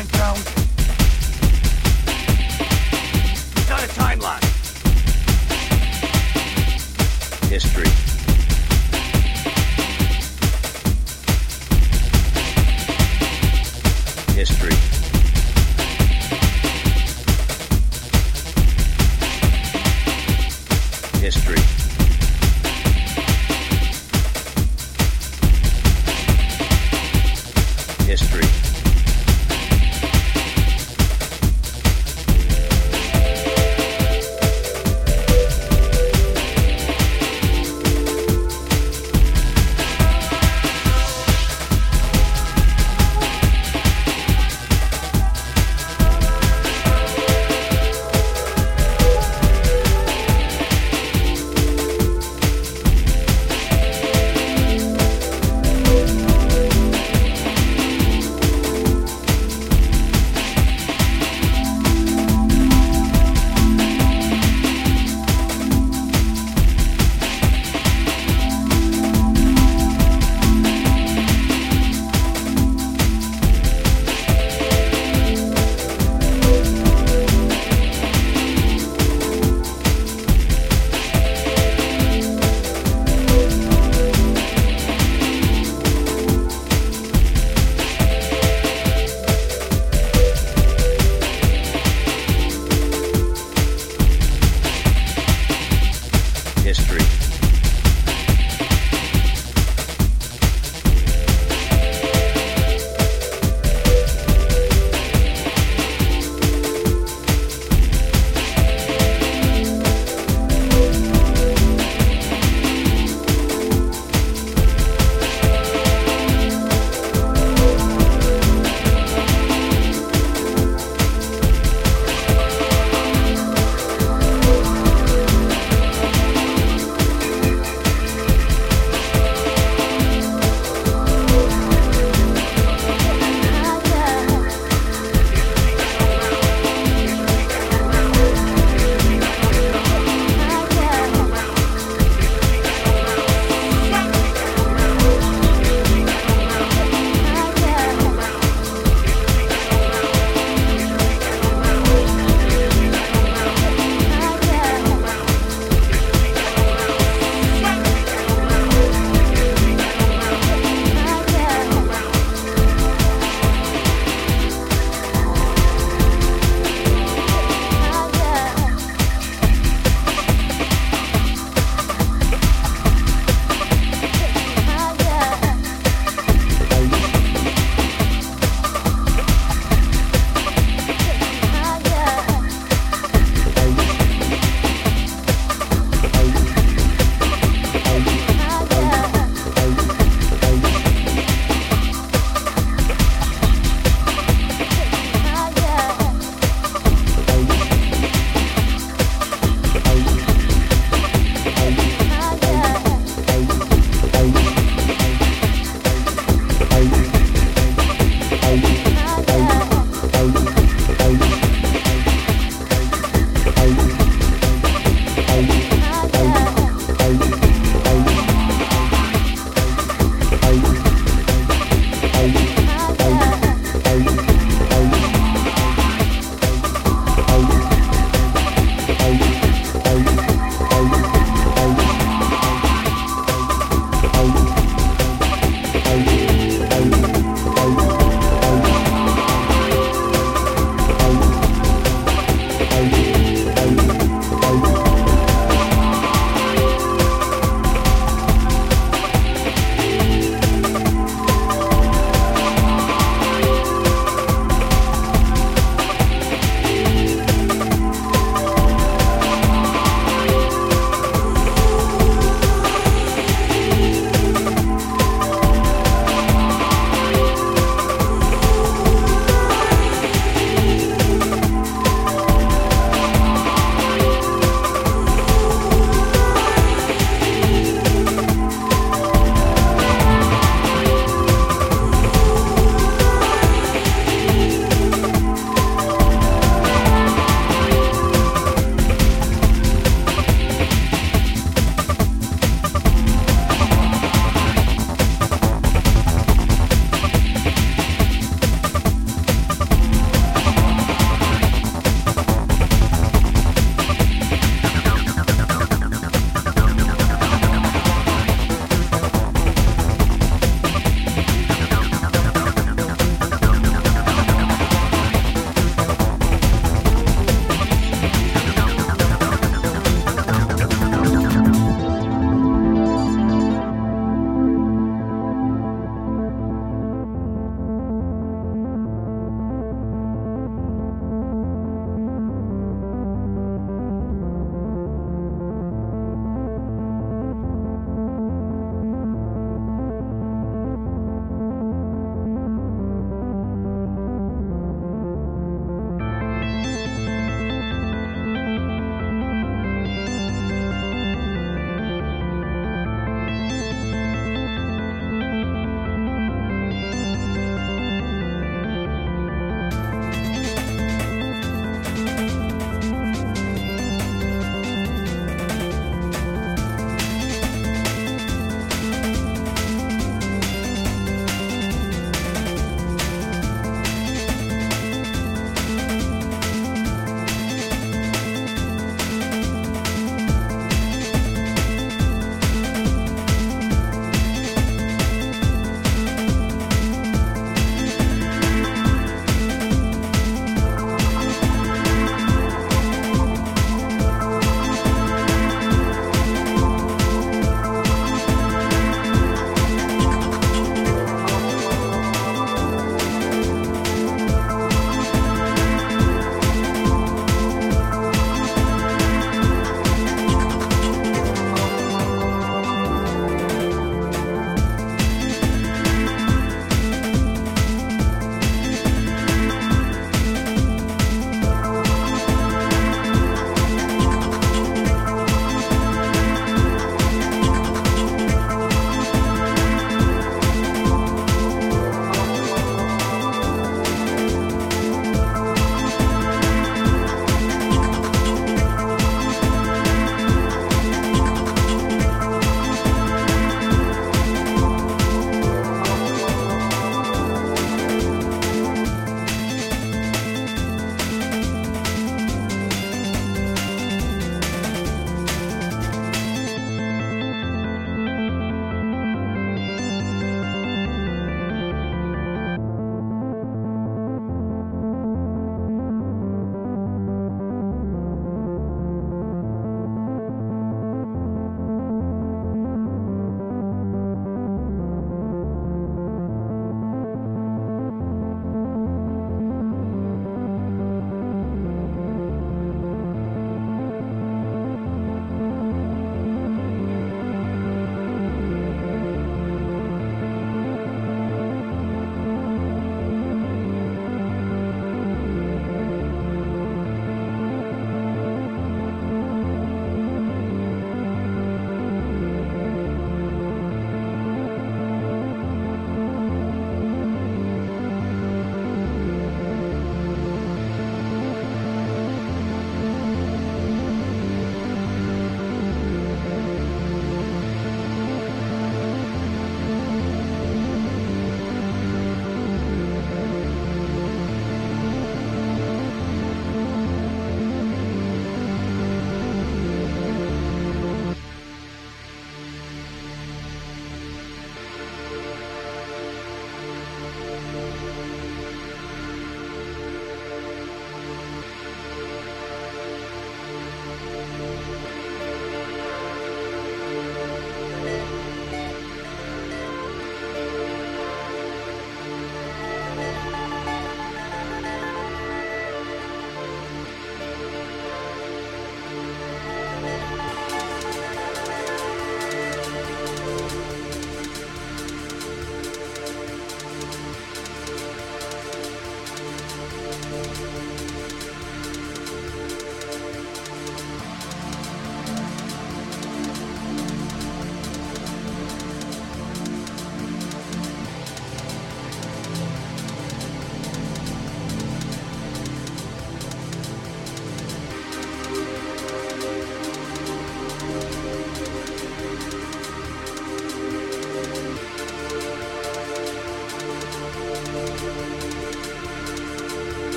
mind count? It's not a timeline. History.